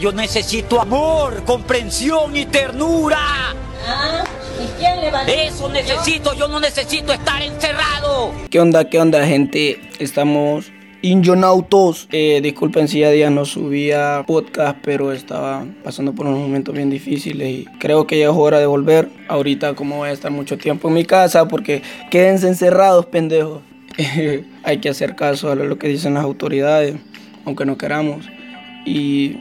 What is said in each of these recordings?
Yo necesito amor, comprensión y ternura. Ah, ¿y quién le va a Eso necesito, yo no necesito estar encerrado. ¿Qué onda, qué onda, gente? Estamos Injonautos. Eh, disculpen si ya día no subía podcast, pero estaba pasando por unos momentos bien difíciles y creo que ya es hora de volver. Ahorita, como voy a estar mucho tiempo en mi casa, porque quédense encerrados, pendejos. Hay que hacer caso a lo que dicen las autoridades, aunque no queramos. Y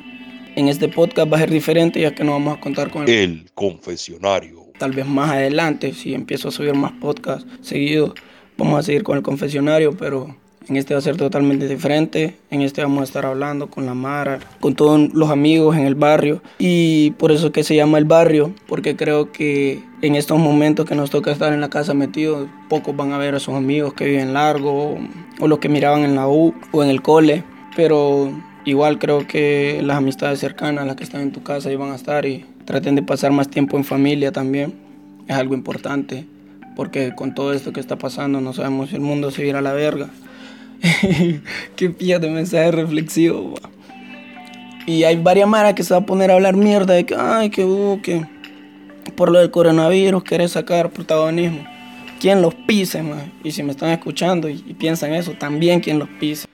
en este podcast va a ser diferente, ya que no vamos a contar con el El confesionario. tal vez más adelante, si empiezo a subir más podcasts seguidos, vamos a seguir con el confesionario, pero en este va a ser totalmente diferente. En este vamos a estar hablando con la Mara, con todos los amigos en el barrio. Y por eso es que se llama el barrio, porque creo que en estos momentos que nos toca estar en la casa metidos, pocos van a ver a sus amigos que viven largo, o, o los que miraban en la U o en el cole. Pero igual creo que las amistades cercanas, las que están en tu casa, ahí van a estar y traten de pasar más tiempo en familia también. Es algo importante, porque con todo esto que está pasando no sabemos si el mundo se irá a la verga. Qué pilla de mensaje reflexivo. Y hay varias maras que se va a poner a hablar mierda de que, ay, que, uh, por lo del coronavirus querés sacar protagonismo. ¿Quién los pise, man? Y si me están escuchando y, y piensan eso, también quien los pise.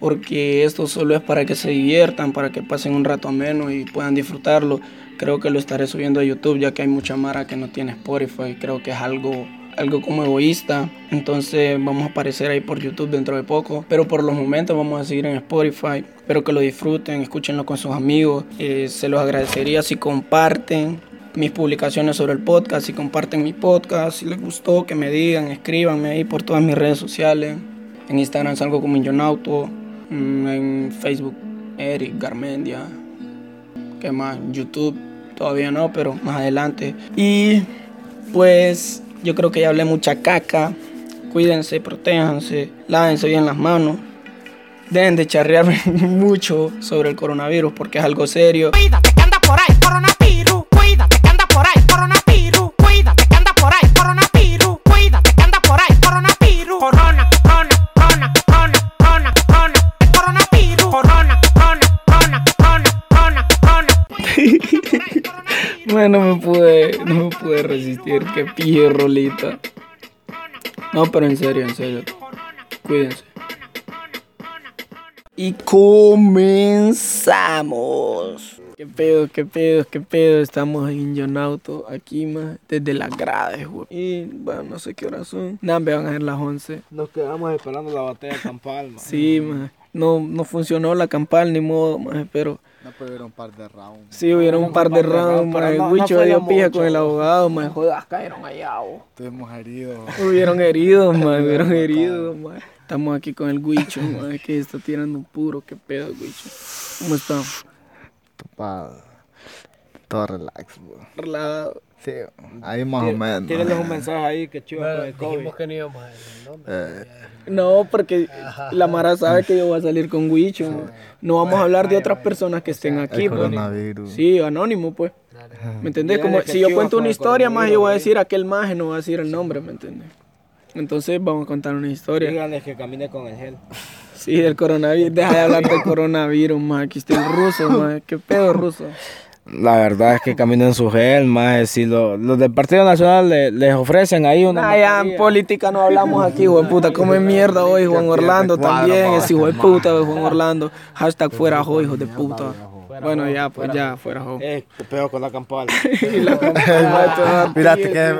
Porque esto solo es para que se diviertan, para que pasen un rato ameno y puedan disfrutarlo. Creo que lo estaré subiendo a YouTube ya que hay mucha mara que no tiene Spotify. Creo que es algo, algo como egoísta. Entonces vamos a aparecer ahí por YouTube dentro de poco. Pero por los momentos vamos a seguir en Spotify. Espero que lo disfruten, escúchenlo con sus amigos. Eh, se los agradecería si comparten mis publicaciones sobre el podcast, si comparten mi podcast, si les gustó, que me digan, escríbanme ahí por todas mis redes sociales. En Instagram salgo como Millonauto, mm, en Facebook Eric Garmendia, ¿qué más? YouTube todavía no, pero más adelante. Y pues yo creo que ya hablé mucha caca. Cuídense, protéjanse, lávense bien las manos. Deben de charrearme mucho sobre el coronavirus porque es algo serio. Cuídate anda por ahí coronavirus. Bueno, no me pude, no me pude resistir. Qué pije rolita. No, pero en serio, en serio. Cuídense. Y comenzamos. Qué pedo, qué pedo, qué pedo. Estamos en Jonauto aquí, más desde las grades, güey. Y bueno, no sé qué horas son. Nada, me van a ser las 11. Nos quedamos esperando la batalla campal, man. Sí, más. No, no funcionó la campal ni modo, más, pero. No pudieron un par de rounds. Sí, hubieron un par de rounds, pero más. no- Wicho dio pija con el abogado, más. Jodas, cayeron allá, bo. Estuvimos heridos. Hubieron heridos, man, hubieron heridos, man. Estamos aquí con el Guicho, man, que está tirando un puro, qué pedo, Guicho. ¿Cómo está? Pa- Todo relax, bro. Relajado. Sí, ahí más o menos. Tírenles un mensaje ahí que chivo con el COVID. Dijimos que no íbamos a decir el nombre. Eh, No, porque la Mara sabe que yo voy a salir con Guicho. man. No vamos a hablar de otras personas que estén aquí, el pues. coronavirus. Sí, anónimo, pues. ¿Me entendés? Como si yo cuento con una historia, más yo voy a decir aquel maje, no voy a decir el nombre, ¿me entendés? Entonces vamos a contar una historia. Díganles que camine con el gel. Sí, del coronavirus. Deja de hablar del coronavirus, más. Aquí está el ruso, más. ¿Qué pedo, ruso? La verdad es que caminen su gel, más si lo- los del Partido Nacional le- les ofrecen ahí una Nah, ya en política no hablamos aquí, hijo de puta. Come mierda hoy, Juan Orlando también. Es hijo de puta, Juan Orlando. Hashtag fuera jo, hijo de puta. Bueno, ya, pues ya, fuera jo. Eh, pedo con la campal. Y la campana, Mírate que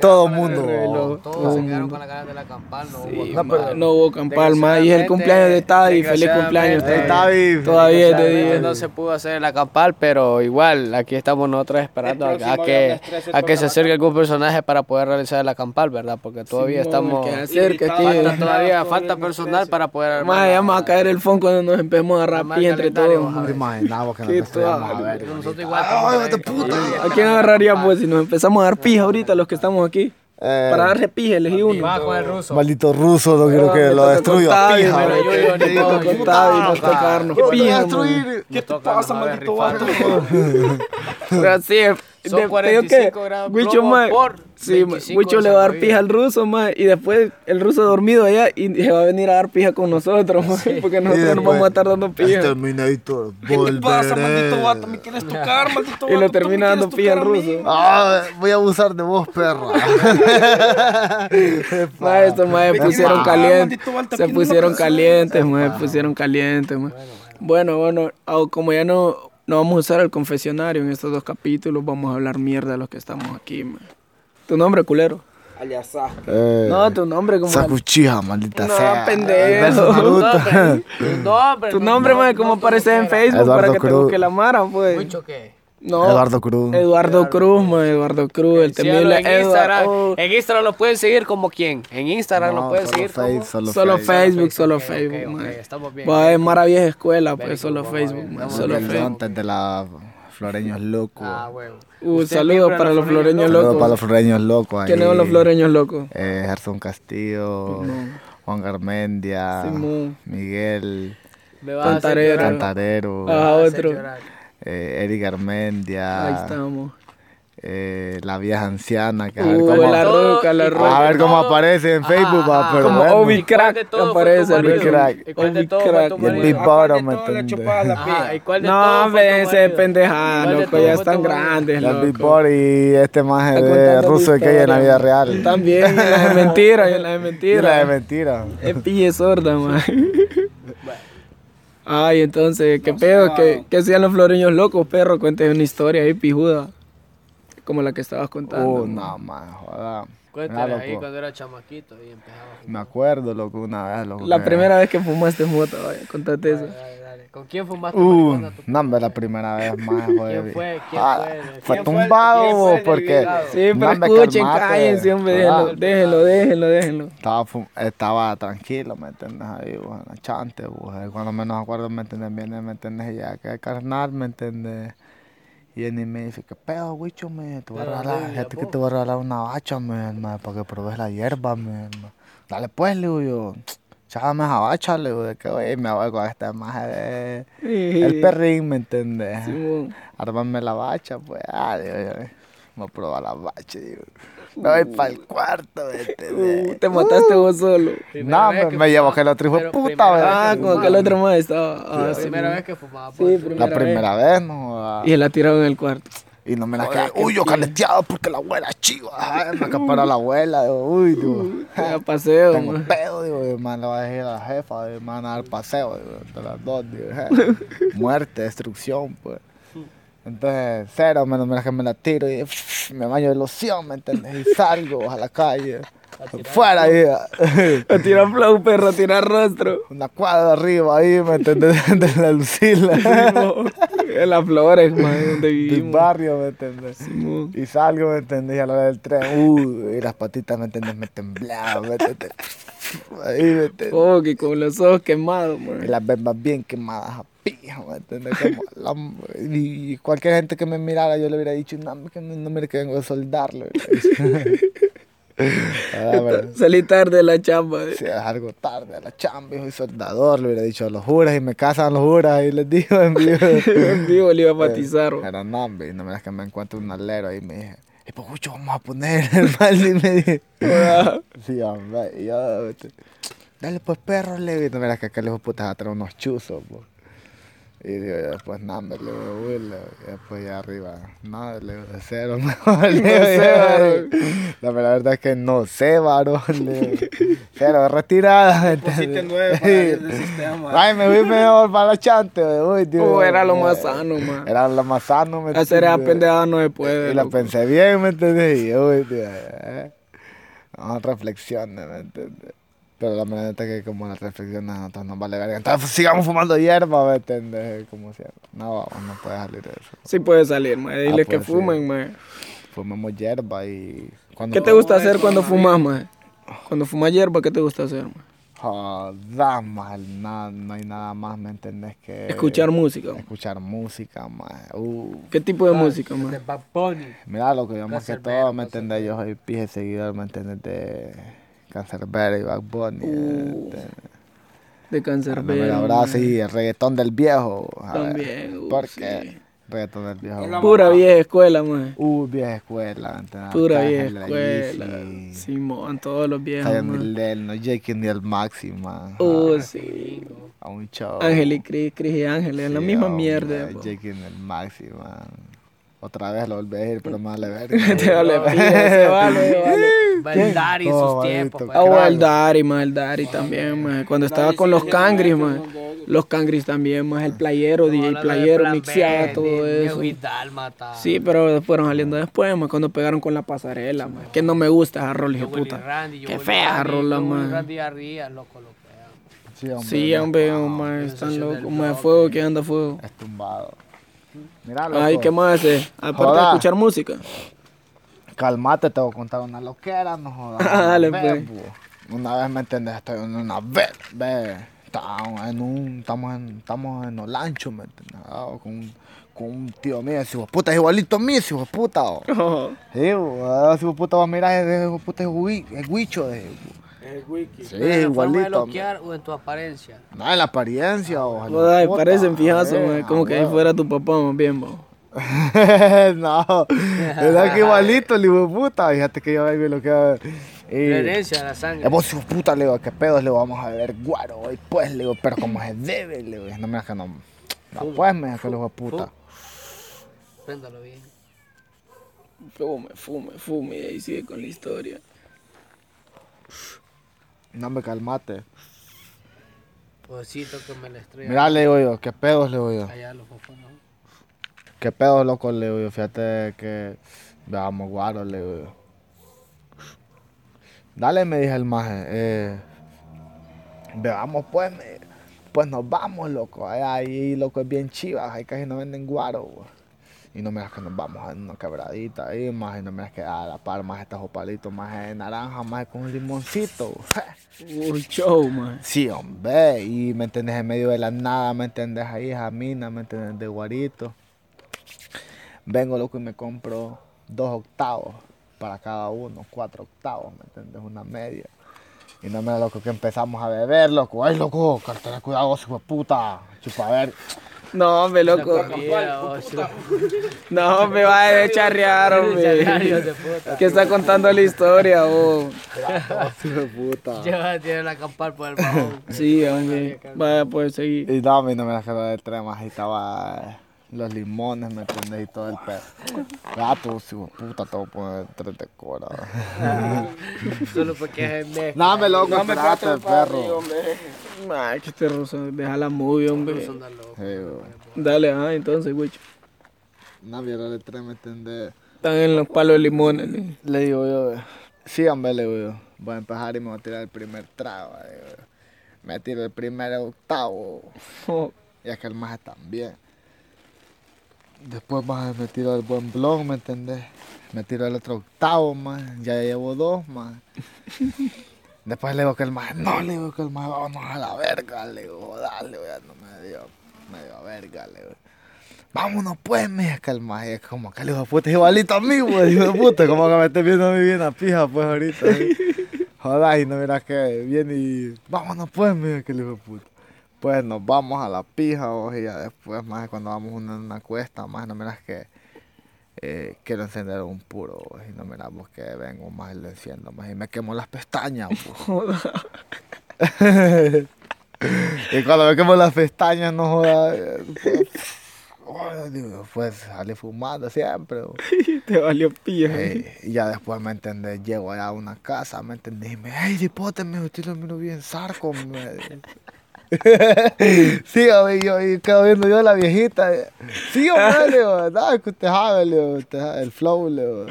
todo mundo. reloj. Todos se quedaron con la cara de la campal, no hubo Sí, no hubo campal, más. Y es el cumpleaños de Tavi. Feliz cumpleaños, Tavi. Todavía Realmente día. no se pudo hacer la campal, pero igual aquí estamos nosotros esperando a, que, viernes 13 a que se acerque algún personaje para poder realizar la campal, ¿verdad? Porque todavía estamos... que acerca aquí. Falta todavía, falta personal para poder armar Más, la- ya me va a caer el phone cuando nos empecemos a pija entre todos. imaginaba que íbamos a toda- ver. Nosotros igual estamos Ay, ahí. vete puta. ¿A quién agarraría pues si nos empezamos a dar pija ahorita los que estamos aquí? Eh, Para darle pija, elegí uno. Va con el ruso. Maldito ruso, no quiero Ah, que lo destruya. Pija, me toca digo, ¿Qué te vas a pija, destruir? ¿Qué te pasa, maldito vato? Pero sí, Son de- 45 grados Wicho, por Sí, 25 Wicho le va a dar pija al ruso, mae, y después el ruso dormido allá y se va a venir a dar pija con nosotros, mae, porque nosotros nos vamos a estar dando pija. Terminator, ¿Qué te pasa, maldito vato? ¿Me quieres tocar, maldito Y vato? lo ¿Tú termina dando pija al ruso. Ah, voy a abusar de vos, perra. Mae, estos Vete pusieron calientes. Se lo pusieron calientes, mae, pusieron calientes, mae. Bueno, bueno, como ya no, no vamos a usar el confesionario en estos dos capítulos, vamos a hablar mierda de los que estamos aquí, mae. ¿Tu nombre, culero? Eh, No, tu nombre como... Sacuchija, maldita No, sea. pendejo. Verso Naruto. Tu nombre. Tu no- nombre, no- mae, no como aparece en. Facebook Eduardo para que te Cruz. busque la mara, pues. Mucho qué. No. Eduardo Cruz. Eduardo Cruz, Eduardo Cruz, el temible en Instagram. Eduardo. En Instagram lo pueden seguir como quién. En Instagram lo No, pueden solo seguir Face, como. solo, Solo Face. Facebook, solo ok, ok, Facebook, ok, mae. estamos bien. Va, es Mara Vieja Escuela, pues, solo Facebook, solo. Facebook. Antes de la Floreños Locos. Ah, huevo. Un Usted saludo miembro de para los floreños Floreños Saludos para los locos. Floreños Locos. ¿Quiénes son los floreños locos? Eh, Gerson Castillo, Juan Garmendia, Simón. Miguel Cantarero. Cantarero, Ah, otro. Eh, Eric Garmendia, Ahí estamos. eh, la vieja anciana, que a ver Uh, cómo, la ruca, la cuál a ver cómo aparece en Ajá, Facebook, va, ajá. pero Como bueno. Obi ¿Y cuál de Crack aparece? Obi Crack. ¿Y cuál de Obi Crack. Y el? Big Bottom, ¿me Todo le entiendes? chupaba la Ajá, pija. ¿y cuál de No, vénse marido? pendejada, ¿Cuál de loco, ya están grandes, El Big loco. Boy y este más de ruso que hay en la vida real. También, y las de mentira, y las de Y mentira. la de mentira. Es pille sorda, man. Ay, entonces, ¿qué pedo? ¿Qué, ¿Qué hacían los floreños locos, perro? Cuéntame una historia ahí, pijuda. Como la que estabas contando. Oh, no, man, joda. Cuéntale ahí loco, cuando era chamaquito y empezaba a fumar. Me acuerdo, loco, una vez, loco. La que- primera vez que fumaste moto, vaya, contate eso. Dale, dale, dale. ¿Con quién fumaste Uh, no, hombre, la primera vez más, joder. ¿Quién fue? ¿Quién Ah, fue? Fue ¿Quién fue? tumbado, ¿Quién fue el porque... Sí, pero escuchen, calmate. cállense, hombre, déjenlo, Ah, déjenlo, déjenlo, déjenlo. Estaba, fu- estaba tranquilo, ¿me entiendes? Ahí, bueno, chante, pues, cuando menos acuerdo, ¿me entiendes? Viene, ¿me entiendes? Ya que carnal, ¿me entiendes? Y él me dice, ¿qué pedo, güicho, me? Te voy a regalar, fíjate que te voy a regalar una bacha, me, para que pruebes la hierba, me. Dale pues, le digo yo, chágame esa bacha, le digo, de que, güey, me voy con esta imagen de... El perrín, ¿me entiendes? Simón. Armarme la bacha, pues, ah, digo yo, voy a probar la bacha, digo. Me voy para el cuarto, ¿me entiendes? Uh, te mataste vos solo. Primera No, vez me, que me llevo fumaba- que el otro hijo de puta, primera ¿verdad? vez Ah, que como que el otro más estaba. Ah, La sí, primera man. vez que fumaba. Sí, por fin. primera La primera vez, ¿no? Y se la tiraron en el cuarto. Y no me la quedé, uy, yo caleteado porque la abuela es chiva. Me acaparó la abuela, digo, uy, digo. A paseo, Tengo man. pedo, digo, le voy a decir a la jefa, y, me van a dar paseo, digo, entre las dos, digo, je. muerte, destrucción, pues. Entonces, cero, menos mira que me la tiro y me baño de loción, ¿me entiendes? Y salgo a la calle, fuera ahí, A tirar flow, perro, a tirar rostro. una cuadra arriba ahí, ¿me entiendes? De la Lucila, En las flores, man, donde del vivimos. barrio, ¿me entiendes? Simón. Y salgo, ¿me entiendes? Y a la hora del tren, uh, y las patitas, ¿me entiendes? Me temblaban, ¿me? Ahí, ¿me? Oh, que con los ojos quemados, Y man. las bembas bien quemadas a pija, ¿me la- y cualquier gente que me mirara, yo le hubiera dicho, no, que no, no mire que vengo a soldarlo. Ah, Salí tarde de la chamba. si es algo tarde a la chamba, soy soldador, le hubiera dicho a los juras y me casan los juras y les digo en vivo. En vivo le iba a batizar. man. Pero no, hombre, no me das que me encuentro un alero ahí y me dije, ¿y por mucho vamos a poner el mal? Y me dije, sí, hombre, y yo, dale pues perro, le digo, y no me das que aquel hijo de puta va a traer unos chuzos, pues. Y digo, yo después, hombre, le digo, digo, y después ya arriba, no, le digo, cero, mejor, le digo, sé, varón. No, pero la verdad es que no sé, varón, le digo, cero, retirada, ¿me Pusiste nueve para el sistema. Ay, me fui mejor para la chante, uy, Dios. Oh, era lo más sano, man. Era lo más sano, ¿me Hacer esa pendejada no se puede. Y la loco. pensé bien, ¿me entiendes? Y uy, tío, eh, no reflexiones, ¿me entiendes? Pero la verdad es que como las reflexiones a nosotros nos vale verga. Entonces sigamos fumando hierba, ¿me entiendes? Como siempre. No, vamos, no puede salir de eso. Sí puede salir, man. Dile Ah, que pues, sí. fumen, man. Fumamos hierba y... Cuando ¿Qué te gusta hacer cuando fumas, man? Cuando fumas hierba, ¿qué te gusta hacer, man? Joder, nada, no hay nada más, ¿me entiendes? Que... Escuchar música. Escuchar música, man. Uh. ¿Qué tipo de música, De man? Bad Bunny. Mira, lo que yo más que todo, ¿me entiendes? Yo soy pije seguidor, ¿me entiendes? De Cancerbero y Bad Bunny. Uh, ¿entiendes? De me lo abrazo y el reggaetón del viejo. a ver, También, uh, Porque sí. Reggaetón del viejo. Pura vieja escuela, man. Uh, vieja escuela. Pura vieja la escuela. Simón, todos los viejos. Milel, no Jake ni el Máxima. Uh, sí. A un show. Ángel y Cris, Cris y Ángel, es la Sí, misma hombre, mierda. Jake ni el Máxima. Otra vez lo volví a ir, pero más le ver. Te vale se vale, vale. Va el Dari en Oh, sus tiempos. pues. Ah, bueno, el. Dari, más el Dari también, man. Cuando estaba con los cangris, man. Los cangris también, más el playero, DJ playero, B, todo de eso. Sí, pero fueron saliendo después, man, cuando pegaron con la pasarela, man. Que no me gusta esa rola, Willy puta. Qué fea rola, fea. Sí, hombre. Están locos. bloque. fuego, que anda fuego. Es tumbado. Mira, loco. Ay, ¿qué más hace? Aparte de Joda. escuchar música. Calmate, te voy a contar una loquera, no jodas. Dale, Una pues. vez, bo. Una vez, ¿me entiendes? Estoy en una vez, ve. Estamos en un, estamos en, estamos en Olancho, ¿me entiendes? Ah, Con, con un tío mío, ese hijo de puta, es igualito a mí, ese hijo de puta. oh. Oh, Sí, ah, ese hijo de puta va a mirar, ese hijo de puta es gui- es guicho. de- Sí, ¿En forma de igualito. loquear o en tu apariencia? No, en la apariencia, ojalá. Joder, parecen fijazo, eh. Como que ahí fuera tu papá, más bien, bo. no, era que igualito el hijo de puta. Fíjate que yo vengo y lo que. La Y, herencia, la sangre. es vos, hijo de puta, le digo, ¿qué pedos? Le vamos a beber guaro hoy, pues, le digo, pero como se debe, le digo, no me que no. No, pues, me que el hijo de puta. Préndalo bien. Fume, fume, fume. Y ahí sigue con la historia. No me calmate. Pobrecito que me la estrella. Mira, le digo yo, ¿qué pedos, le digo yo? Allá los fofos, ¿no? ¿Qué pedos, loco, le digo yo? Fíjate que veamos guaro, le digo yo. Dale, me dije el maje, eh, veamos pues, me- pues nos vamos, loco. Ahí, ahí, loco, es bien chivas, ahí casi no venden guaro, güey. Y no me das que nos vamos a una quebradita ahí, más y no me das que a la par, más estos palitos, más de naranja, más con un limoncito. Un show, man. Sí, hombre, y me entendés en medio de la nada, me entendés ahí, jamina, me entendés de guarito. Vengo loco y me compro dos octavos para cada uno, cuatro octavos, me entendés, una media. Y no me da loco que empezamos a beber, loco. Ay, loco, cartera, cuidado, hijo de puta. Chupa, a ver. No, hombre, loco. No, me va a charrear, hombre. de. Que está contando la historia, oh. De puta. Lleva, tiene la acampar por el bajón. Sí, hombre. Vaya, pues seguir. Y no, a mí no me la quedó del tren, más ahí estaba los limones, ¿me entendés? Y todo el pedo. Gato, hijo de puta, te voy a poner tres de cora. Solo porque es el No, me loco, espérate, perro. Ay, que este rosa. Deja la movie, hombre. Dale, ah, entonces, güey. No, mira el tren, ¿me entendés? Están en los palos de limones. ¿no? Le digo yo, sí, hombre, le digo yo. Voy a empezar y me voy a tirar el primer trago. digo. Me tiro el primer octavo. Oh, Y es que el más también. Después más me tiro el buen blog, ¿me entendés? Me tiro el otro octavo, más. Ya llevo dos, más. Después le digo que el más, no, le digo que el más, vámonos a la verga, le digo, dale, ya no me dio, me dio verga, le digo. Vámonos pues, me dice que el más, es como que el hijo de puta es igualito a mí, güey, hijo de puta, como que me estés viendo a mí bien a pija, pues ahorita. ¿eh? Joder, y no miras que viene y, vámonos pues, me dice que el hijo de puta. Pues nos vamos a la pija, vos, y ya después, más cuando vamos a una, una cuesta, más no miras que eh, quiero encender un puro, y no miramos que vengo más y lo enciendo, más y me quemo las pestañas, y cuando me quemo las pestañas, no jodas, eh, pues, digo, pues salí fumando siempre, te valió. Eh, y ya después, ¿me entendés? Llego allá a una casa, ¿me entendés? Y me, hey, dipote, me usted lo miro bien zarco, me. sí, hombre, yo y quedo viendo yo a la viejita. eh, Sí, hombre, le digo, no, que usted sabe, le digo, usted sabe, el flow, le digo.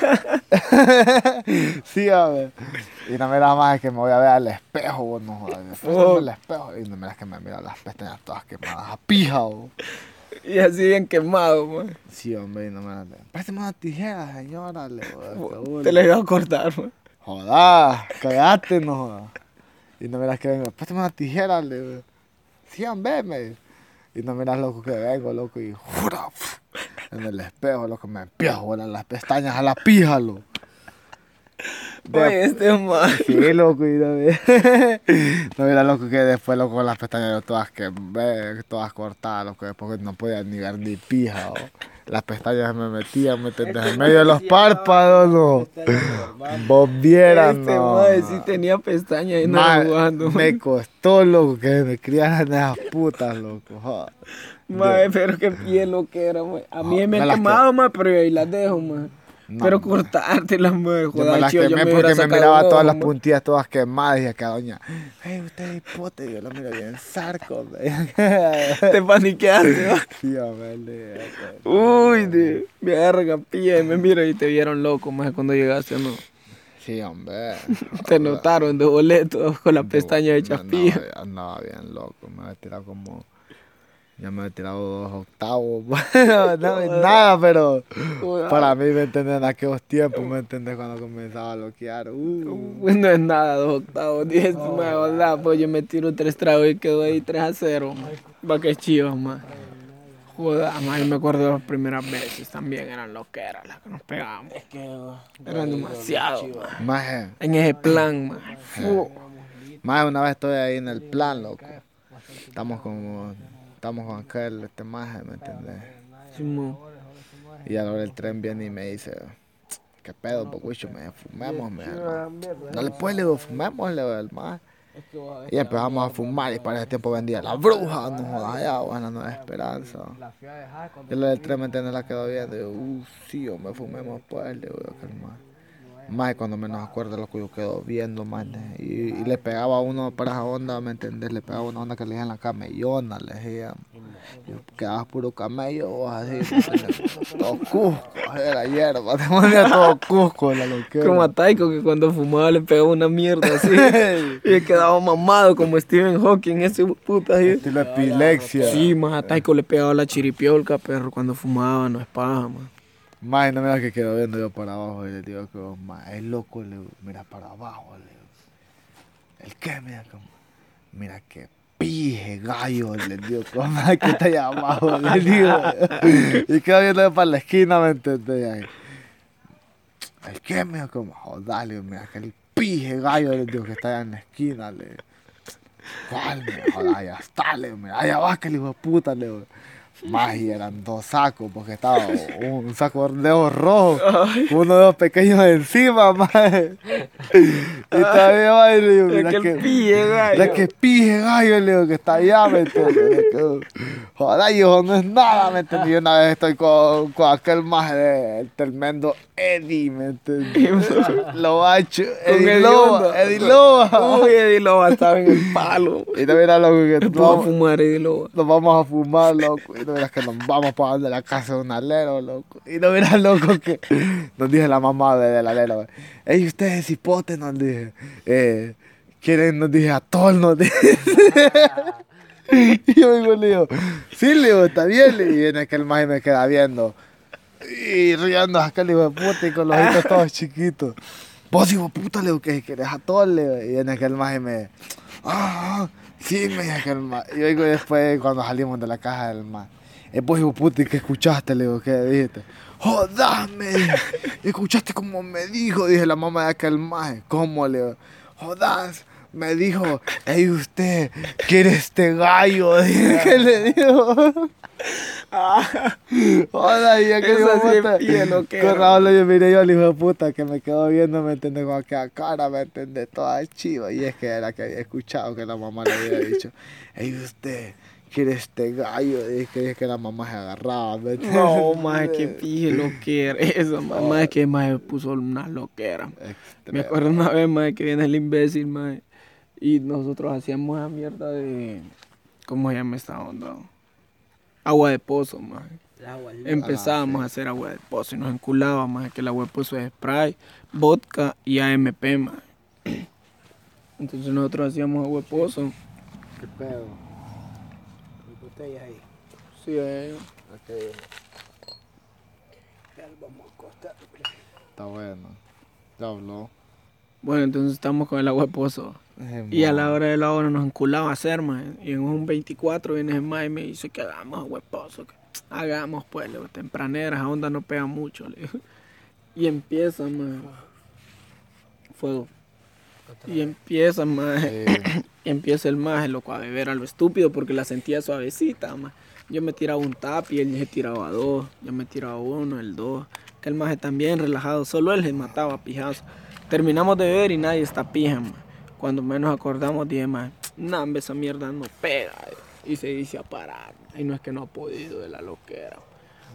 sí, hombre. Y no me da más que me voy a ver al espejo, vos, no jodas. Oh. al espejo y no me das que me miro las pestañas todas quemadas a pija, vos. Y así bien quemado, man. Sí, hombre, y no me das. Préstame una tijera, señora, le. Te la iba a cortar, man. Joda, cagaste, no joda. Y no miras que vengo, préstame una tijera, le digo. Sí, hombre. Y no miras, loco, que vengo, loco, y jura, en el espejo, loco, me empiezo a volar las pestañas a la pija. Oye, este man. Sí, loco, y ve- no era loco que después, loco, las pestañas todas que todas cortadas, loco, después no podía ni ver ni pija, o las pestañas me metían, me entendés, en medio de los párpados, no. Vos vieras, Este no. man sí tenía pestañas y no jugando. me costó, loco, que me criaran esas putas, loco. Mae, pero qué piel lo que era, mae. A mí me me quemado, mae, pero yo ahí las dejo, mae. No, pero mae. cortártelas, mae, Yo me las chido, yo quemé me porque me miraba todas las puntillas todas quemadas y acá doña, hey, usted es hipote, yo lo miro bien sarco, me. Te paniqueaste, le- Uy, de verga, pilla, y me mira y te vieron loco, mae, cuando llegaste, ¿o ¿no? Sí, hombre. Te notaron de boleto con las pestañas hechas No, pilla. Andaba, andaba bien loco, me había tirado como. Ya me había tirado dos octavos. Bueno, no, nada, pero para mí, ¿me entiendes? En aquellos tiempos, ¿me entiendes? Cuando comenzaba a bloquear. Uh, Pues no es nada, dos octavos, diez, mae, ¿verdad? Pues yo me tiro tres tragos y quedo ahí 3 a 0, mae. Va que chido, mae. Joder, yo me acuerdo de las primeras veces también eran lo que eran las que nos pegábamos. Eran demasiado. Maje, En ese plan. Fu. maje, una vez estoy ahí en el plan, loco. Estamos como. Estamos con aquel, este maje, ¿me entiendes? Simón. Y a la hora el tren viene y me dice, ¿qué pedo, bocucho? Me fumemos, me. No le puedes, le digo, fumemos, le digo, el maje. Y empezamos a fumar y para ese tiempo vendía la bruja, no jodas allá, bueno, no hay esperanza. Y lo del tren, ¿me entiendes? La quedó viendo y yo, uh, sí, me fumemos pues, le digo, maje. Más cuando menos acuerdo lo que yo quedo viendo, man. Y, y le pegaba a uno para esa onda, ¿me entendés? Le pegaba una onda que le decían la camellona, le decían. Y quedabas puro camello, así, todo cusco, era hierba, te ponía todo cusco la loquera. Como a Taiko que cuando fumaba le pegaba una mierda así. y quedaba mamado como Stephen Hawking, ese puta así. Estilo epilepsia. Sí, más a Taiko le pegaba la chiripiolca, perro, cuando fumaba, no es paja, man. Más no mira que quedo viendo yo para abajo y le digo que más es loco, le digo, mira para abajo, le digo. ¿El qué? Mira como, mira que pije gallo, le digo, como que está allá abajo, le digo. Y quedo viendo para la esquina, ¿me entendés? ¿El qué? Mira como, joder, le digo, mira que el pije gallo, le digo, que está allá en la esquina, le digo. ¿Cuál? Dijo, joder, allá está, le digo, mira, allá va que el hijo de puta, le digo. Más y eran dos sacos, porque estaba un, saco de dedos rojos, uno de los pequeños encima, más. Y todavía va y le digo, mira Aquel que, pille, gallo. mira que pije gallo, le digo, que está allá, ¿me entiendes? Que, Joder, hijo, no es nada, ¿me entiendes? Una vez estoy con, con aquel más el tremendo Eddie, ¿me entiendes? Lo bacho, Eddie Eddie Loba. Eddie Loba. Uy, Eddie Loba estaba en el palo. Y no mira loco que nos puso a vamos, fumar Eddie Loba. nos vamos a fumar, loco. Y no verás que nos vamos para donde la casa de un alero, loco. Y no verás, loco, que nos dice la mamá de- del alero. Ey, ustedes hipotes, nos dije. Eh, quieren, nos dije, atol, nos dije. y yo digo, le digo, sí, le digo, está bien. Y viene aquel maje me queda viendo. Y riendo a aquel hijo de puta y con los ojitos todos chiquitos. Vos, hijo puta, le digo, que querés le digo. Y viene aquel maje me... Ah, sí, me dijo aquel maje. Y oigo después cuando salimos de la caja del maje. Eh, vos, hijo puta, ¿y qué escuchaste? Le digo, ¿qué dijiste? Jodame, escuchaste como me dijo, dije la mamá de aquel maje. ¿Cómo le digo? Jodas, me dijo, ey usted, ¿quiere este gallo? Que le digo. Joda, y aquel Eso hijo sí de es puta. que Con. Raúl yo miré yo al hijo de puta que me quedó viendo, me entiende, con aquella cara, me entiende, toda chiva. Y es que era que había escuchado que la mamá le había dicho, ey usted, ¿quiere este gallo? Y es que, es que la mamá se agarraba, ¿me? No, más que pije lo que era eso, más, más que más puso una loquera. Me acuerdo una vez, más que viene el imbécil, más y nosotros hacíamos esa mierda de, ¿cómo se llama esta onda? Agua de pozo, más. Empezábamos a hacer agua de pozo y nos enculábamos, que el agua de pozo es spray, vodka y AMP, más. Entonces nosotros hacíamos agua de pozo. ¿Qué pedo? Sí, eh, Está bueno. Ya habló. Bueno, entonces estamos con el agua de pozo. Y a la hora de la hora nos enculaba a hacer, más. Y en un 24 viene el más y me dice que hagamos pozo. que hagamos, pues, le digo, tempraneras, a onda no pega mucho, le digo. Y empieza, más. fuego. Y empieza, más y empieza el maje, loco, a beber a lo estúpido porque la sentía suavecita, más. Yo me tiraba un tap y él se tiraba dos. Yo me tiraba uno, el dos. Que el maje también relajado. Solo él se mataba a pijazo. Terminamos de beber y nadie está pija, ma. Cuando menos acordamos, dije, más, nah, esa mierda no pega. Y se dice a parar. Y no es que no ha podido de la loquera.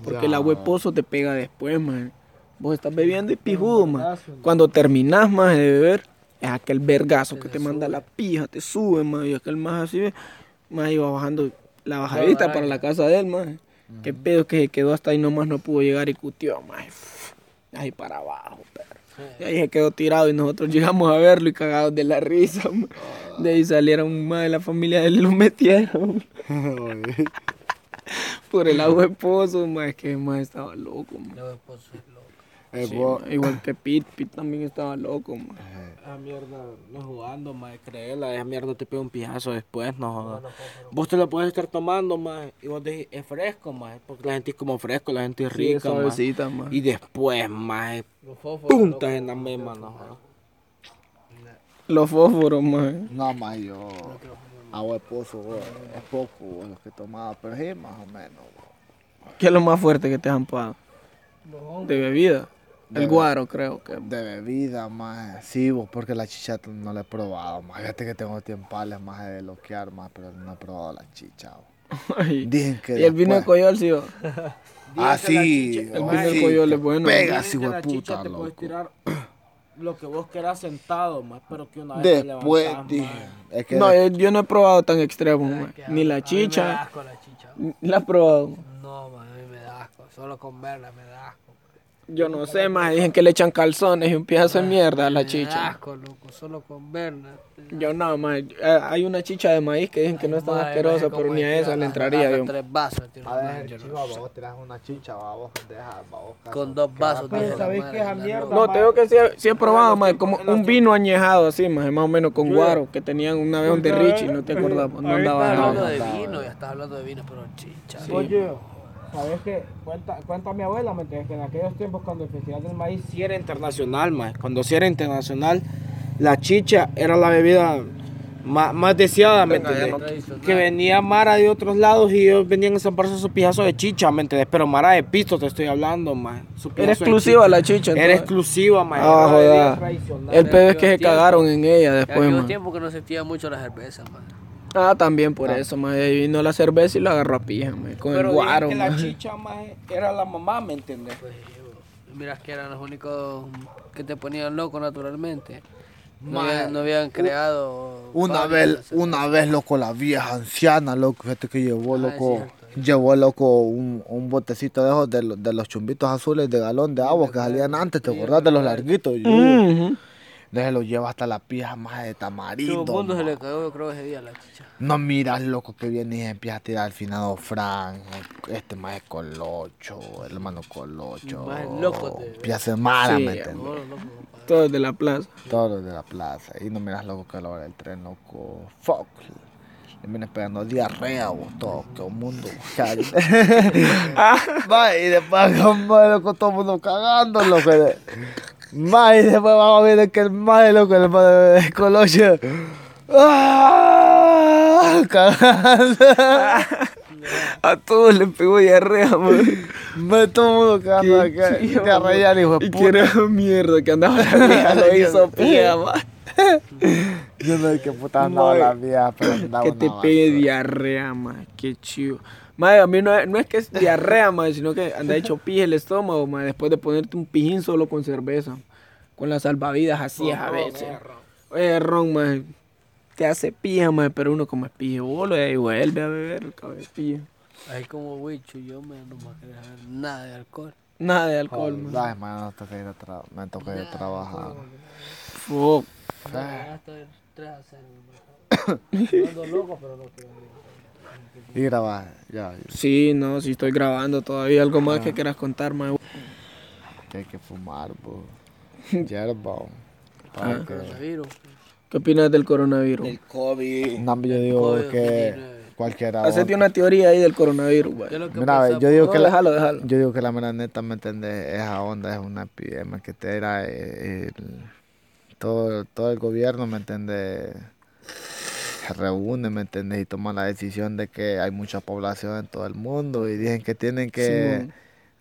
Porque el hueposo te pega después, man. Vos estás bebiendo y pijudo, man. Cuando terminás, más de beber, es aquel vergazo que te manda la pija, te sube, man. Y aquel más así, más iba bajando la bajadita para la casa de él, man. Qué pedo que se quedó hasta ahí nomás no pudo llegar y cutió, man. Ahí para abajo, perro. Y ahí se quedó tirado y nosotros llegamos a verlo y cagados de la risa, man. De ahí salieron más de la familia de él y lo metieron. Por el agua de pozo, ma, es que más estaba loco, ma. Eh, Sí, vos- ma, igual que Pete, Pete también estaba loco, ma. Esa mierda no jugando, más créela, esa mierda te pega un pijazo después, no jodas. Vos te lo puedes estar tomando, más, y vos decís, es fresco, más, porque la gente es como fresco, la gente es Sí, es rica, más. Y después, más, puntas en la misma, no jodas. Los fósforos, ma. No, más yo. Agua de pozo, es poco güey, lo que tomaba, pero sí, más o menos. güey. ¿Qué es lo más fuerte que te han pagado? De bebida. El guaro, creo que. De bebida, más. Sí, vos, porque la chicha no la he probado, más. Fíjate que tengo tiempales más de bloquear, más, pero no he probado la chicha. Dicen que. Y el vino de Coyol, sí, va. Ah, sí. El vino de Coyol es bueno. Pega, sí, güey, la chicha puta, te puedes loco. tirar lo que vos querás sentado, más, pero que una vez te Después, levantás. Es que No, yo, yo no he probado tan extremo, ma. que Ni la a mí me da chicha. asco la chicha. La he probado. No, man, a mí me da asco. Solo con verla me da asco. Yo no sé, ma. Dicen que le echan calzones y un pedazo de mierda a la chicha. asco, loco. Solo con verla. Yo no, ma. eh, Hay una chicha de maíz que dicen que no es tan asquerosa, pero ni a que esa le entraría yo. Tres vasos, tío, A ver, no- chiva, vos tiras una chicha, va, vos dejas, va, vos. Con dos vasos, tío, ¿sabéis es esa mierda? No, te digo que sí, sí he probado, ma. Como un vino añejado así, ma. Más o menos con guaro, que tenían una vez un de Richie, no te acordás, no andaba Estás hablando de vino, ya estás hablando de vino, pero chicha. Oye, ¿sabes qué? Cuenta, cuenta mi abuela, ¿me entiendes? Que en aquellos tiempos cuando el Festival del Maíz sí era internacional, más. Cuando sí era internacional, la chicha era la bebida más, más deseada, ¿me entiendes? Que venía Mara de otros lados y ellos venían a zamparse su pijazo de chicha, ¿me entiendes? Pero Mara de pisto te estoy hablando, más. Era exclusiva la chicha. Era exclusiva, más. Ah, era tradicional. El peor es que se Tiempo. cagaron en ella En después, aquellos ma. tiempos que no sentía mucho la cerveza, man. Ah, también por eso, ma. Ahí vino la cerveza y la agarró a pija, ma. Con Pero el guaro, que la chicha, más, era la mamá, ¿me entiendes? Pues, miras que eran los únicos que te ponían loco naturalmente. No, no habían creado. Una vez, una vez, loco, la vieja anciana, loco, fíjate que llevó, Ah, loco, llevó, loco, un, un botecito de esos de, los- de los chumbitos azules de galón de agua que salían antes, ¿te acordás de los larguitos? Entonces lo lleva hasta la pija más de Todo tamarindo. el mundo se le cagó, yo creo, ese día a la chicha. No miras, loco, que viene y empieza a tirar al finado Frank, este más es Colocho, el hermano Colocho. Más loco te- Empieza a ser mala, Sí, ¿me entiendes? No, loco. Todos de la plaza. Todos los de la plaza. Y no miras, loco, que a la hora del tren, loco, fuck. Le viene pegando diarrea, vos, todo, que un mundo. Va, y después, loco, todo el mundo cagando, loco. De- Va, y después vamos a ver que el más, loco, el más de Colocho. ¡Ah! Cagando. A todos les pegó diarrea, ma. Va, todo mundo cagando acá. chido, Diarrea, hijo de Y que puta. era mierda que andaba la vieja, lo hizo pija, ma. Yo no sé qué puta andaba la vieja, pero andaba Que te pegue diarrea, ma. Qué chido. Ma, a mí no es, no es que es diarrea, ma, sino que anda hecho pija el estómago, ma, después de ponerte un pijín solo con cerveza. Con las salvavidas así es a veces. Oye, ron, ma, te hace pija, ma, pero uno como es pijolo y ahí vuelve a beber, cabe pija. Ahí como Wicho, yo me no me quería saber nada de alcohol. Nada de alcohol, ma. Ay, man, no toca ir a tra- me toca ir a trabajar. Fuck. Estoy 3 a 0. Ando loco, pero no quiero ir. Y grabar, ya, Sí, no, sí estoy grabando todavía. Algo más que quieras contar, ma. que hay que fumar, bo. Yerba. Coronavirus. ¿Qué opinas del coronavirus? El COVID. No, yo digo COVID-19. que cualquiera. Hacete una teoría ahí del coronavirus, güey. ¿Qué es lo que Mira, pasa? yo digo No, que la, déjalo, déjalo. yo digo que la mera neta, ¿me entiendes? Esa onda es una epidemia que te era el todo, todo el gobierno, ¿me entiendes? Se reúne, ¿me entiendes? Y toma la decisión de que hay mucha población en todo el mundo y dicen que tienen que.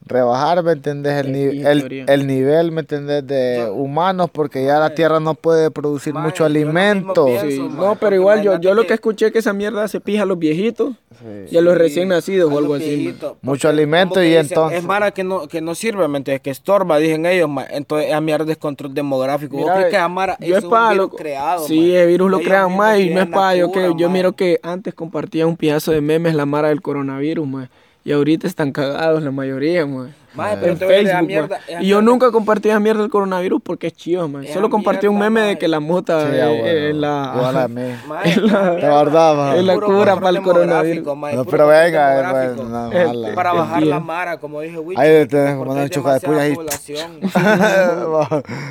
Rebajar, ¿me entiendes? El, ni- el, el nivel, ¿me entiendes? De humanos porque ya la tierra no puede producir mucho alimento. pienso. Sí, no, pero igual yo, yo lo que escuché es que esa mierda se pija a los viejitos Sí. y a los Sí, recién nacidos o a algo así. man. Mucho alimento y dicen, entonces- Es mara que no, que no sirve, ¿me entiendes? Que estorba, dicen ellos, ma. Entonces, esa mierda es control demográfico. ¿Vos Mira, crees que esa mara yo es es para virus lo- creado, Sí, el virus lo Ellos crean más y no es para yo que yo miro que antes compartía un piazo de memes la mara del coronavirus, ma, y ahorita están cagados la mayoría, ma. Ma, En pero te esa Facebook, mierda- Y yo nunca compartí esa mierda del coronavirus porque es chido, ma. Esa Solo compartí un meme de que la mota Sí, eh, ah, bueno. eh, la Igual a mí. Ma, es la- verdad, ma. es la cura para el coronavirus. es No, pero venga, pues, no, Eh, mala. Para bajar la mara, como dije Wicho. Ahí una hay chuca de puya ahí.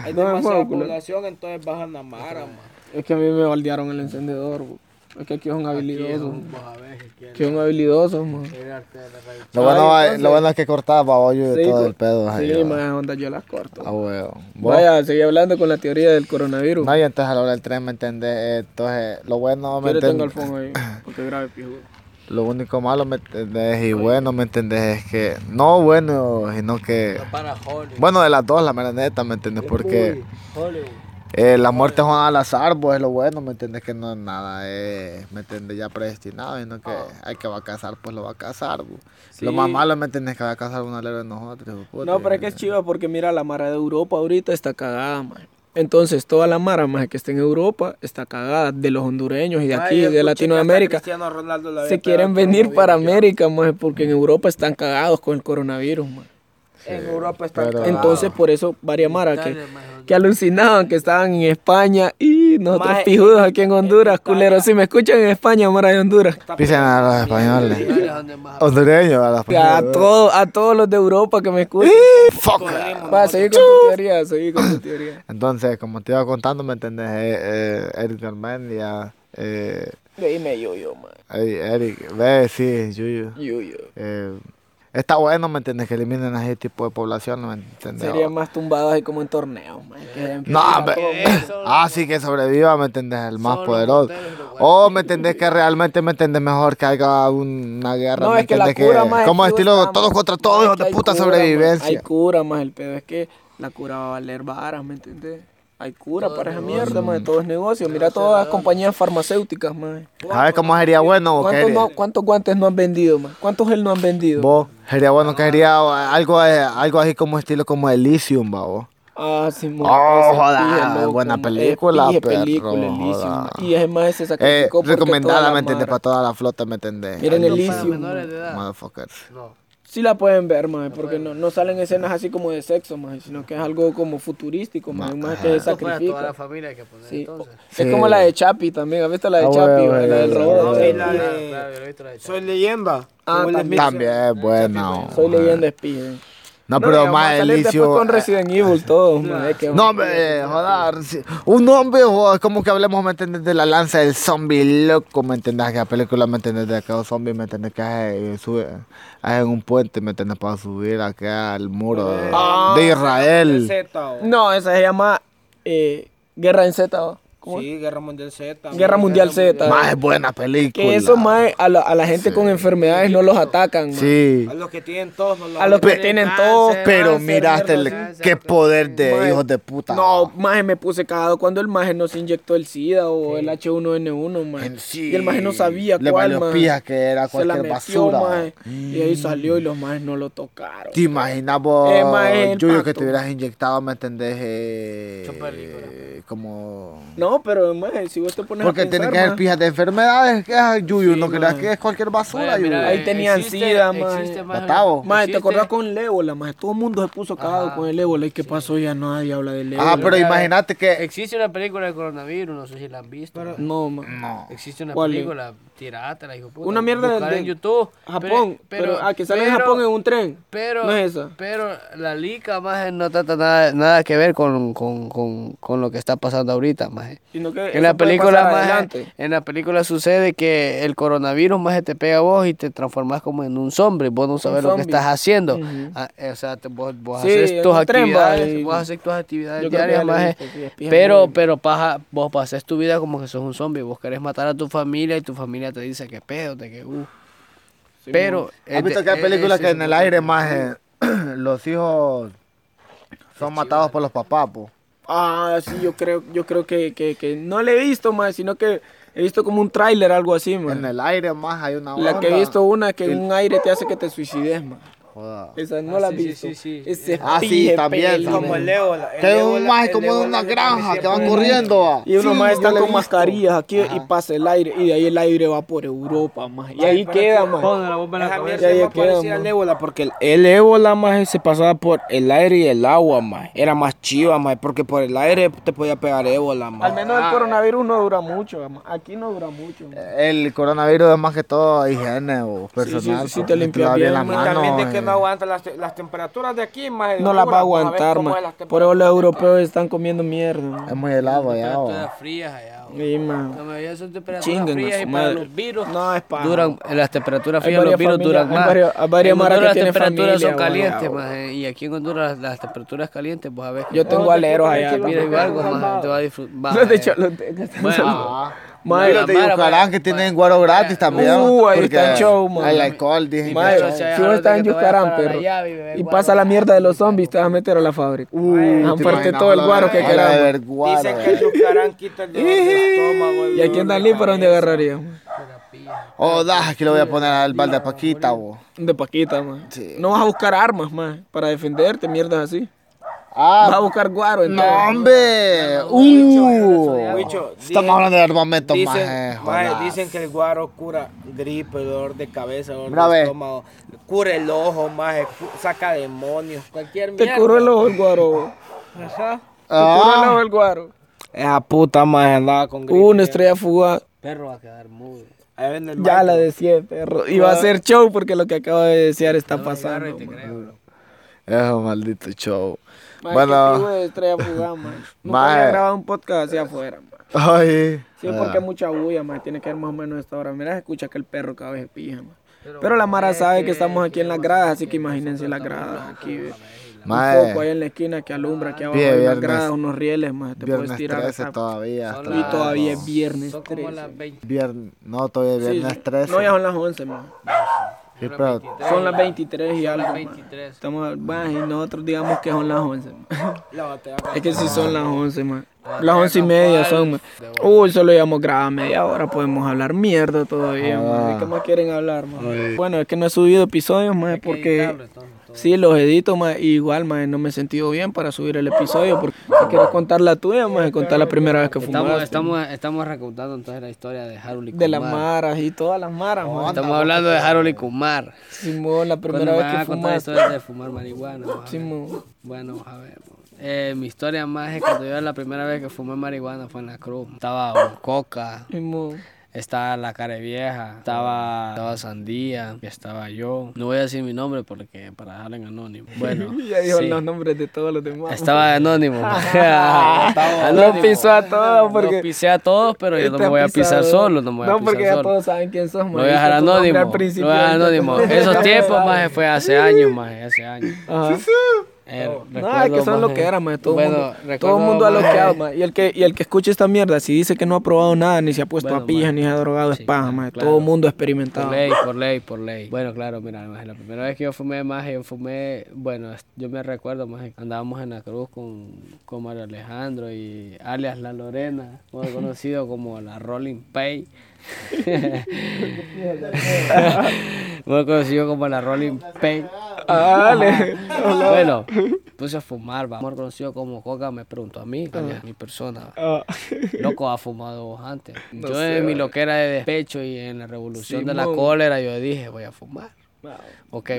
Hay No, demasiada población, entonces bajan la mara, ma. Es que a mí me baldearon el encendedor, bo. Es que aquí ver si quieren Aquí son habilidosos, ma. tirarte de la radio. Lo bueno, Ay, es- lo bueno es que cortaba hoyo de Sí, todo co- el pedo. Sí, más onda yo las corto. Ah. ¿Vos? Vaya, seguí hablando con la teoría del coronavirus. No, y entonces a la hora del tren, ¿me entendés? Entonces, lo bueno, ¿me Yo le tengo el fondo ahí, porque grave pijudo. Lo único malo, ¿me entendés? Y bueno, ¿me entendés? Es que, no bueno, sino que, Para Hollywood. bueno, de las dos, la mera neta, ¿me entendés? Porque Hollywood. Eh, las muertes son al azar, pues es lo bueno, ¿me entendés? Que no es nada, eh, ¿me entendés? Ya predestinado, sino que hay que va a casar, pues lo va a casar. Lo más malo, ¿me entendés? Que va a casar una leve de nosotros, puta, No, pero es que es chiva porque mira, la mara de Europa ahorita está cagada, man. Entonces, toda la mara más que está en Europa está cagada de los hondureños y de aquí, de Latinoamérica. la Se quieren venir para. América, más porque en Europa están cagados con el coronavirus, man. En Europa está pero-. Entonces, por eso, varias maras que, que alucinaban que estaban en España y nosotros Maje, pijudos aquí en Honduras, Italia- culeros. Si me escuchan en España, mara de Honduras. Pisen a los españoles. Hondureños, a los A, españoles. todo, a todos los de Europa que me escuchan. Fuck. Va, seguí con tu teoría, seguí con tu teoría. Entonces, como te iba contando, ¿me entendés? Eh, eh, Eric Garmendia, eh, Dime yo, yo, man. Eric, ve, sí, Yuyu. Yo, yo. Eh, está bueno, ¿me entiendes? Que eliminen a ese tipo de población, ¿me entiendes? Sería más tumbado así como en torneos, man. que No, empieza me- ah, sí, que sobreviva, ¿me entendés? El más poderoso. O, ¿me entendés? Que realmente, ¿me entendés? Mejor que haya una guerra, No, ¿me es que la entendés? cura más como estilo todos contra todos, hijos de puta sobrevivencia. Hay cura más, el pedo es que la cura va a valer varas, ¿me entiendes? Hay cura para esa mierda, más. Todo es negocio. Mira todas las compañías farmacéuticas. A ver cómo sería bueno. ¿Cuántos, haría- no- ¿Cuántos guantes no han vendido, más? ¿Cuántos gel no han vendido? Vos, sería bueno que sería algo, eh, algo así como estilo como Elysium, va vos. Ah, sí, mo, Oh, joda, loco, buena película, Es perro, película, Elysium. Y es más, se Eh, sacrificó toda recomendada, ¿me entiendes? mara- Para toda la flota, ¿me entendés? Miren Elysium. Motherfuckers. No. Sí la pueden ver, más, porque no, no salen escenas así como de sexo, más, sino que es algo como futurístico, más, más que se para toda la sacrifica. familia hay que poner Sí. entonces. Es como la de Chapi también, ¿has visto la de Ah, Chapi? bueno, la del bueno, robot. Soy leyenda. Ah, también. También es bueno. Soy leyenda espía. No, pero más Elysium. con Resident Evil es que- No, hombre, joder. Un hombre, joder, como que hablemos, ¿me entiendes? De la lanza del zombie loco, ¿me entiendes? Que la película, ¿me entiendes? De aquellos zombies, ¿me entiendes? Que hay, sube, hay en un puente, ¿me entiendes? Para subir acá al muro de, Ah. de Israel. Z, o- No, esa se llama eh, Guerra en Z. Sí, Guerra Mundial Z. Guerra Mundial Z. Más buena película. Que eso más a la, a la gente con enfermedades no los atacan. man. Sí. A los que tienen todos, no A los que tienen cáncer, todos. Pero miraste el, qué poder de hijos de puta. No, maje, me puse cagado cuando el maje no se inyectó el SIDA o el H1N1, maje. En sí. Y el maje no sabía Le cuál, valió pija que era Se la cualquier metió, basura. maje. Y ahí salió y los majes no lo tocaron. ¿Te imaginas vos, Eh, mae, el Yuyo, que te hubieras inyectado, me entendés? Eh, como... No, pero maje, si vos te pones Porque a pensar, tiene que ser maje, pijas de enfermedades, que es Yuyo, Sí, no creas mae. que es cualquier basura, Yuyo. Ahí tenían existe- sida, Batavo. Maje, ¿te acordás con el ébola, maje? Todo el mundo se puso cagado con el ébola. ¿Y qué pasó? Ya nadie habla del ébola. Ah, pero imagínate que... Existe una película de coronavirus, no sé si la han visto. No, maje. No. Existe una ¿Cuál es? Tirátela, hijo puta. Una mierda de- en YouTube. Japón. Pero, ah, que sale en pero- Japón en un tren. Pero, No es esa. pero la lica, más no trata nada, nada que ver con, con, con, con lo que está pasando ahorita, más En eso la película, maje, en la película sucede que el coronavirus más te pega a vos y te transformas como en un zombie. Vos no sabes lo que estás haciendo. Ujú. Ah, eh, o sea, te- vos, vos Sí, haces tus tren, actividades, y- vos haces tus actividades diarias, maje, visto, sí, pero, pero paja, vos pasas tu vida como que sos un zombie. Vos querés matar a tu familia y tu familia te dice que pedo, de que uh. pero ¿Has visto que hay películas que en el aire más eh, los hijos son matados por los papás, po? Ah, sí, yo creo, yo creo que, que, que no le he visto, más, sino que he visto como un tráiler, algo así, man. En el aire más hay una La que he visto una que en un aire te hace que te suicides, man. Joda. Esa no Ah, la sí, has sí, sí, sí. Ese Ah, sí, también. Como el ébola. el Que hay un el como de una granja que van corriendo, va. Y uno Sí, más está con mascarillas aquí y pasa el aire y de ahí el aire va por Europa, más. Y ahí queda, es más queda, parecida man. al ébola porque el, el ébola más se pasaba por el aire y el agua más. Era más chiva más porque por el aire te podía pegar ébola más. Al menos el coronavirus no dura mucho, aquí no dura mucho. El coronavirus es más que todo higiene o personal. sí, sí po. te limpias bien, las. Y manos, que eh. no aguanta las, te- las temperaturas de aquí más. No las va a aguantar, man. Por eso los europeos están comiendo mierda, man. Es muy helado allá, Temperaturas frías allá. Sí, man. La mayoría son temperaturas frías y para los virus No, es para. duran las temperaturas frías los virus duran más. hay varias maras que las tienen temperaturas son familia, calientes güey. maje, y aquí en Honduras las temperaturas calientes vos a ver Yo tengo aleros allá. mira man. igual te va a disfrutar de Choluteca están Bueno, los de Mara, Yucarán que tienen guaro gratis también. Uh, ahí está el show, man. El alcohol, dije. O si uno está en te Yucarán, perro, y guaro. pasa la mierda de los zombies, te vas a meter a la fábrica. Uh, Aparte todo el guaro que queramos. Dicen que el yucarán quita el dolor estómago. Y aquí en Dalí, ¿para dónde agarraríamos? Oh, da, aquí le voy a poner al balde de Paquita, bo. De Paquita, man. Sí. No vas a buscar armas, man, para defenderte, mierdas así. Ah, Vas a buscar guaro, no, entonces. hombre. Uh. Estamos dicen- hablando de armamento, más. Dicen, maje, dicen que el guaro cura gripe, dolor de cabeza, dolor Mira, de estómago, cura el ojo, maje, saca demonios, cualquier Te mierda. curó el ojo el guaro. Ajá. Te curó el Ah, ojo el guaro. Esa puta maje andaba con gripe. Una estrella fugaz. perro va a quedar mudo. El Ya la decía, perro. Iba a hacer show porque lo que acabo de desear está pasando. te man. creo. es un maldito show. Man, Bueno. ¿qué de estrella fugaz, man? Nunca Mae. había grabado un podcast hacia afuera, man. Ay. Sí, porque hay mucha bulla, man. Tiene que ver más o menos a esta hora. Mira, escucha que el perro cada vez pija, man. Pero la Mara sabe que estamos aquí en las gradas, así que imagínense las gradas aquí. ve. Un Mae. foco ahí en la esquina que alumbra aquí abajo Pie, hay unas viernes- gradas, unos rieles, más. Te puedes tirar 13 acá. todavía. Y todavía es viernes Son como 13. las 20. Viernes, no, todavía es viernes sí. 13. No, ya son las 11, man. Son las 23 y algo. man. 23. Estamos, man, y nosotros digamos que son las 11. man. La botella Es que sí son las 11, man. Las 11 y media son. Uy, solo íbamos grabado media hora, podemos hablar mierda todavía, man. ¿De qué más quieren hablar, man? Bueno, es que no he subido episodios, man, porque... Sí, los edito, y igual, man, no me he sentido bien para subir el episodio, porque si quieres contar la tuya, man, contar la primera vez que Estamos, fumaste. estamos, estamos recontando entonces la historia de Harold y De las Kumar. maras y todas las maras, man. Estamos hablando de Harold y Kumar. Simón, la primera me vez que contar la fumaste. historia de fumar marihuana. Simón. Bueno, a ver. Eh, mi historia más es cuando yo la primera vez que fumé marihuana fue en la cruz. Estaba un coca, estaba la cara vieja, estaba, estaba sandía, y estaba yo. No voy a decir mi nombre porque para dejarlo en anónimo. Bueno, Ya dijo sí. los nombres de todos los demás. Estaba anónimo. Lo pisó a todos porque... Lo pisé a todos, pero yo no me voy a pisar solo, no me voy a No, pisar porque ya solo. todos saben quién sos, man. Lo voy a dejar anónimo. principio, voy a dejar anónimo. Esos tiempos, más fue hace años, más hace años. Ajá. Eh, No, es que son lo maje. que era, man. Todo el Bueno, mundo, todo el mundo ha maje, loqueado, man. Y el, que, y el que escuche esta mierda, si dice que no ha probado nada, ni se ha puesto Bueno, a pija, maje. ni se ha drogado, Sí, es paja, claro, man. claro. Todo el mundo ha Por experimentado. ley, por ley, por ley. Bueno, claro, mira, maje, la primera vez que yo fumé más, yo fumé, bueno, yo me recuerdo más, andábamos en la cruz con, con Mario Alejandro y alias La Lorena, conocido como la Rolling Pay. más conocido como la Rolling. Ah, dale. bueno, puse a fumar, va. Más conocido como Coca me preguntó a mí, alias mi persona. Ah. Loco, ha fumado vos antes. No yo sé, en mi loquera de despecho y en la revolución de la cólera, yo dije, voy a fumar. Ok,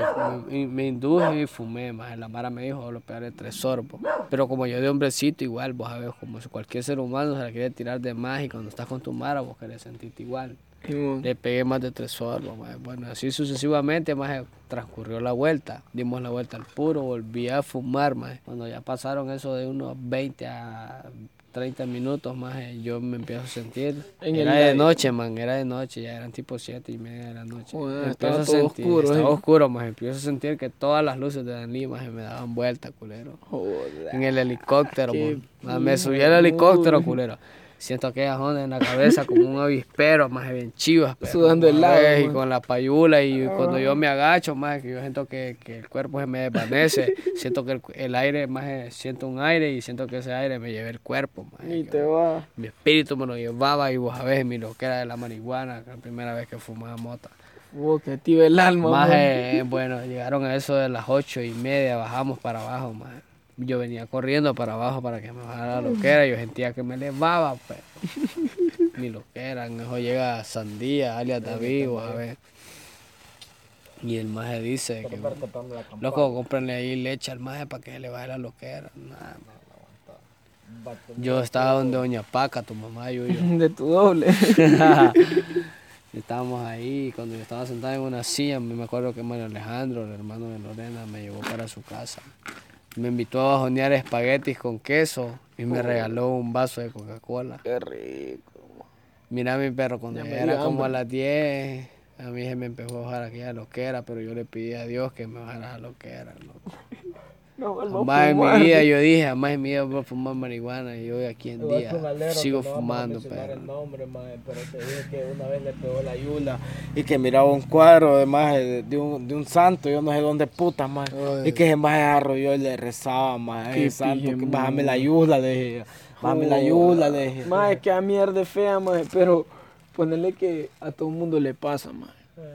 me, me induje y fumé, más la Mara me dijo, lo pegaré tres sorbos. Pero como yo de hombrecito, igual, vos sabés, como si cualquier ser humano se la quiere tirar de más y cuando estás con tu Mara, vos querés sentirte igual. Le pegué más de tres sorbos, bueno, así sucesivamente, más transcurrió la vuelta, dimos la vuelta al puro, volví a fumar, más cuando ya pasaron eso de unos 20 a 30 minutos más, eh, yo me empiezo a sentir. En era el de noche, man, era de noche, ya eran tipo 7 y media de la noche. Joder, Empiezo estaba a sentir- oscuro, Estaba eh. oscuro, más. Empiezo a sentir que todas las luces de Danlí, más, me daban vuelta, culero. Joder. En el helicóptero, man. Me subí al helicóptero, culero. Siento aquellas ondas en la cabeza como un avispero, más bien chivas. pero, Sudando el lado, Y man. con la payula y cuando yo me agacho, más que yo siento que, que el cuerpo se me desvanece. siento que el, el aire, más eh, siento un aire y siento que ese aire me lleva el cuerpo, más. Y te va. Mi espíritu me lo llevaba y vos sabés mi loquera de la marihuana, que la primera vez que fumaba mota. Vos que activa el alma, Más, eh, bueno, llegaron a eso de las ocho y media, bajamos para abajo, más. Yo venía corriendo para abajo para que me bajara la loquera, yo sentía que me elevaba, pero mi loquera, eso llega Sandía, alias David, vos sabés. Y el maje dice que, loco, cómprenle ahí leche al maje para que le baje la loquera. Nada, yo estaba donde Doña Paca, tu mamá y yo. De tu doble. Estábamos ahí, cuando yo estaba sentado en una silla, me acuerdo que Mario Alejandro, el hermano de Lorena, me llevó para su casa. Me invitó a bajonear espaguetis con queso y me regaló un vaso de Coca-Cola. Qué rico. Mira mi perro, cuando Ya era como a las 10, a mí se me empezó a bajar aquella loquera, pero yo le pedí a Dios que me bajara la loquera. loco. No Jamás en mi vida yo dije, jamás en mi vida voy a fumar marihuana. Y hoy aquí en día sigo no fumando, pero... el nombre, maje, pero te dije que una vez le pegó la yula y que miraba un cuadro de, maje, de, un, de un santo, yo no sé dónde puta, más y que ese maje arrolló y le rezaba, más ese santo, pije, que bájame la yula, le dije, bájame la yula, le dije. Más que a mierda fea, más, pero ponerle que a todo el mundo le pasa, más.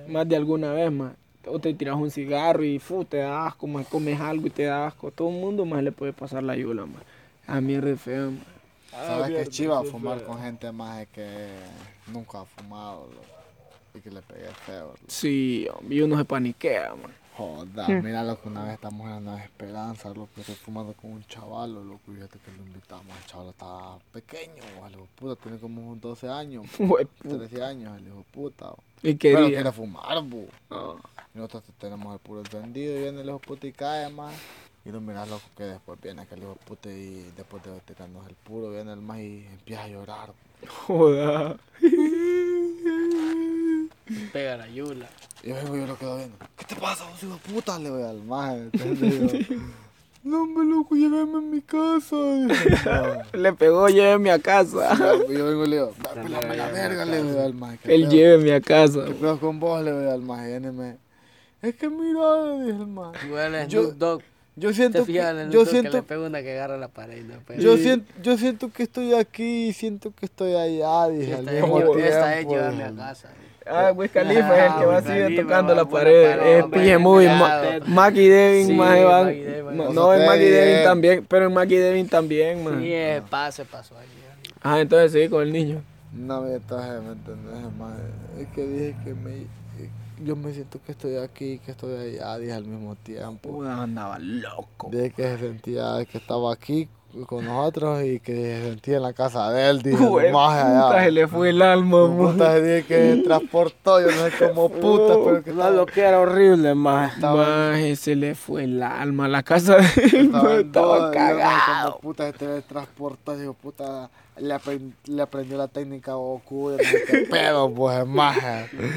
Más de alguna vez, más. O te tiras un cigarro y fu, te da asco, más comes algo y te da asco. A todo el mundo más le puede pasar la yula, más. A mierda fea, más. ¿Sabes que es chiva fumar con gente más que nunca ha fumado loco? Y que le pegue feo? loco? Sí, y uno se paniquea, man. Joda, mira lo que una vez estamos en la Nueva Esperanza, loco, estoy fumando con un chaval, loco, y fíjate que lo invitamos, el chaval estaba pequeño, el hijo de puta, tiene como unos 12 años, Hue- 13 años, el hijo de puta, Y pero quiere fumar, bu. Ah, Y nosotros tenemos el puro encendido y viene el hijo puta y cae, más. Y no miras loco que después viene aquel hijo de puta y después de tirarnos el puro viene el más y empieza a llorar. joda. Pega la yula. Y yo vengo y yo lo quedo viendo. ¿Qué te pasa, vos hijo de puta? Le voy al digo, no me loco, llévame a mi casa. Le pegó, lléveme a casa. Y yo vengo y le digo, pelame la verga, le voy al más. ¿Qué Él lléveme a casa. ¿Qué pedo con vos? Le voy al me, es que mira, dice el más. Tú eres Yo- Dogg. Yo siento que, yo Snoop que le siento, pega una que agarra la pared. No, pero- yo siento, yo siento que estoy aquí y siento que estoy allá, dije al Esta mismo tiempo, llevarme dije. a casa. Ah, Wiz Khalifa es el que va así tocando la pared. Es PJ Movie. Ma- cuidado. Mackie Devin, Sí, Mackie No, en Mackie Devin. También, pero en Mackie Devin también, man. Sí, ese pase pasó allí. Ah, entonces sí, con el niño. No me entonces, ¿me entendés? Más, es que dije que me, yo me siento que estoy aquí, que estoy allá, dije al mismo tiempo. Puta, andaba loco. Dije que se sentía que estaba aquí con nosotros y que se sentía en la casa de él, dije, Jue más puta, se le fue el alma. Puta, dije que se transportó, yo no sé cómo puta, pero que Una estaba, loquera horrible, más. se le fue el alma. La casa de él estaba todo, estaba yo no cagado. cómo puta se te transportó, digo, puta, le, apren- le aprendió la técnica Goku, yo no sé qué pedo, pues, más.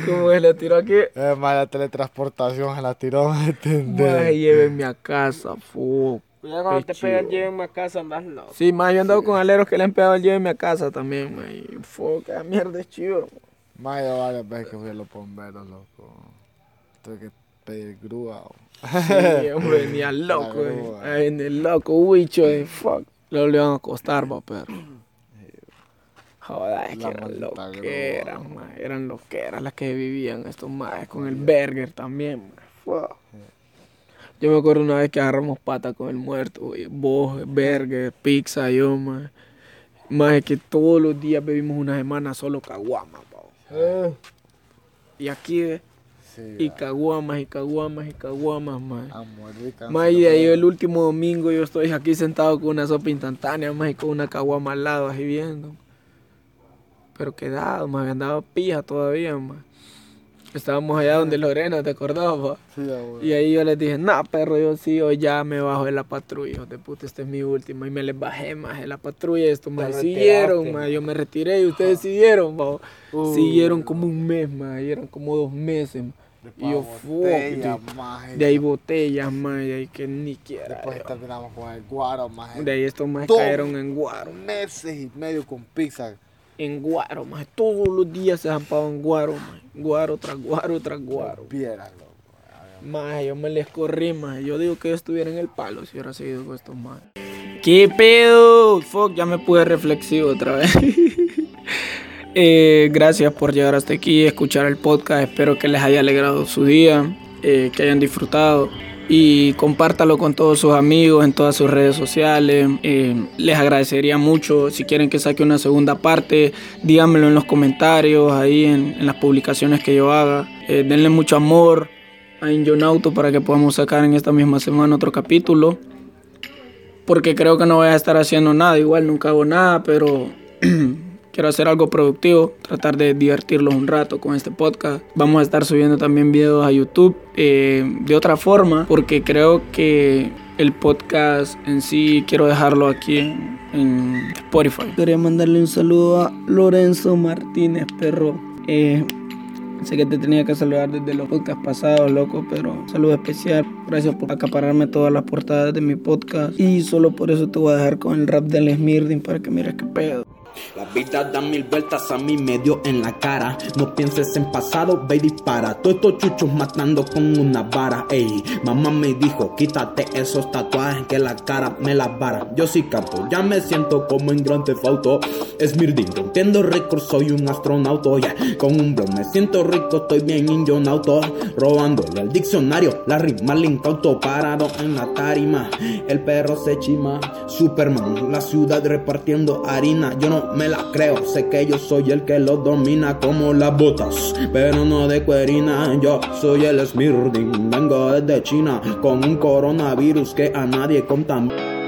¿Cómo se le tiró aquí? Es más, la teletransportación se la tiró, ¿me entendés? Llévenme a casa, fu. Ya cuando te Qué pegan, chido. llévenme a casa, andas loco. Sí, más yo he andado con aleros que le han pegado el llévenme a casa también, man. Y que mierda es chido. Más yo varias veces que fui a los bomberos, loco. Tuve que pedir grúa. o- Sí, hombre, venía loco, eh. en el loco, huicho, eh, fuck. Luego le iban a costar, va, perro. Joder, es que eran loqueras, grúa. ma, eran loqueras las que vivían estos más con el burger también, ma, fuck. Yo me acuerdo una vez que agarramos pata con el muerto, güey. Vos, burger, pizza, yo, más. Más es que todos los días bebimos una semana solo caguamas, pa. Y aquí, eh, Sí, y caguamas, y caguamas, y caguamas, más. a morir cansado. Más y de ahí el último domingo yo estoy aquí sentado con una sopa instantánea, más y con una caguama al lado así viendo. Pero quedado, más andaba pija todavía, más. Estábamos allá donde Lorena, ¿te acordás? pa? Sí. Y ahí yo les dije, nah, perro, yo sí, hoy ya me bajo de la patrulla, hijos de puta, esta es mi última. Y me les bajé más de la patrulla, esto me Te siguieron, ma, yo me retiré y ustedes siguieron, pa. Siguieron como un mes, más, y eran como dos meses. ma. Y yo, maje. de ahí botellas, más, y ahí que ni quiera. Después yo. terminamos con el guaro, maje. De ahí estos más cayeron en guaro. meses y medio con pizza. En guaro, más. Todos los días se zampaban en guaro, más. Guaro tras guaro tras guaro. Más, yo me les corrí, más. Yo digo que yo estuviera en el palo si hubiera seguido con estos más. ¿Qué pedo? Fuck, ya me pude reflexivo otra vez. Eh, gracias por llegar hasta aquí, escuchar el podcast. Espero que les haya alegrado su día, eh, que hayan disfrutado. Y compártalo con todos sus amigos en todas sus redes sociales. Eh, les agradecería mucho. Si quieren que saque una segunda parte, díganmelo en los comentarios, ahí en, las publicaciones que yo haga. Eh, denle mucho amor a Injonauto para que podamos sacar en esta misma semana otro capítulo. Porque creo que no voy a estar haciendo nada. Igual nunca hago nada, pero quiero hacer algo productivo. Tratar de divertirlos un rato con este podcast. Vamos a estar subiendo también videos a YouTube eh, de otra forma. Porque creo que el podcast en sí quiero dejarlo aquí en, Spotify. Quería mandarle un saludo a Lorenzo Martínez, perro. Eh, Sé que te tenía que saludar desde los podcasts pasados, loco, pero un saludo especial. Gracias por acapararme todas las portadas de mi podcast. Y solo por eso te voy a dejar con el rap del Smirdin para que mires qué pedo. La vida da mil vueltas a mí me dio en la cara. No pienses en pasado, ve y dispara. Todos estos chuchos matando con una vara. Ey, mamá me dijo, quítate esos tatuajes que la cara me la vara. Yo sí canto, ya me siento como en Grand Theft Auto. Es Mirdin, rompiendo récords, soy un astronauta. Yeah. Con un blog me siento rico, estoy bien injonauto. Robándole al diccionario, la rima le incauto. Parado en la tarima, el perro se chima. Superman, la ciudad repartiendo harina. Yo no me la creo, sé que yo soy el que lo domina como las botas, pero no de cuerina. Yo soy el Smirding, vengo desde China con un coronavirus que a nadie contamina.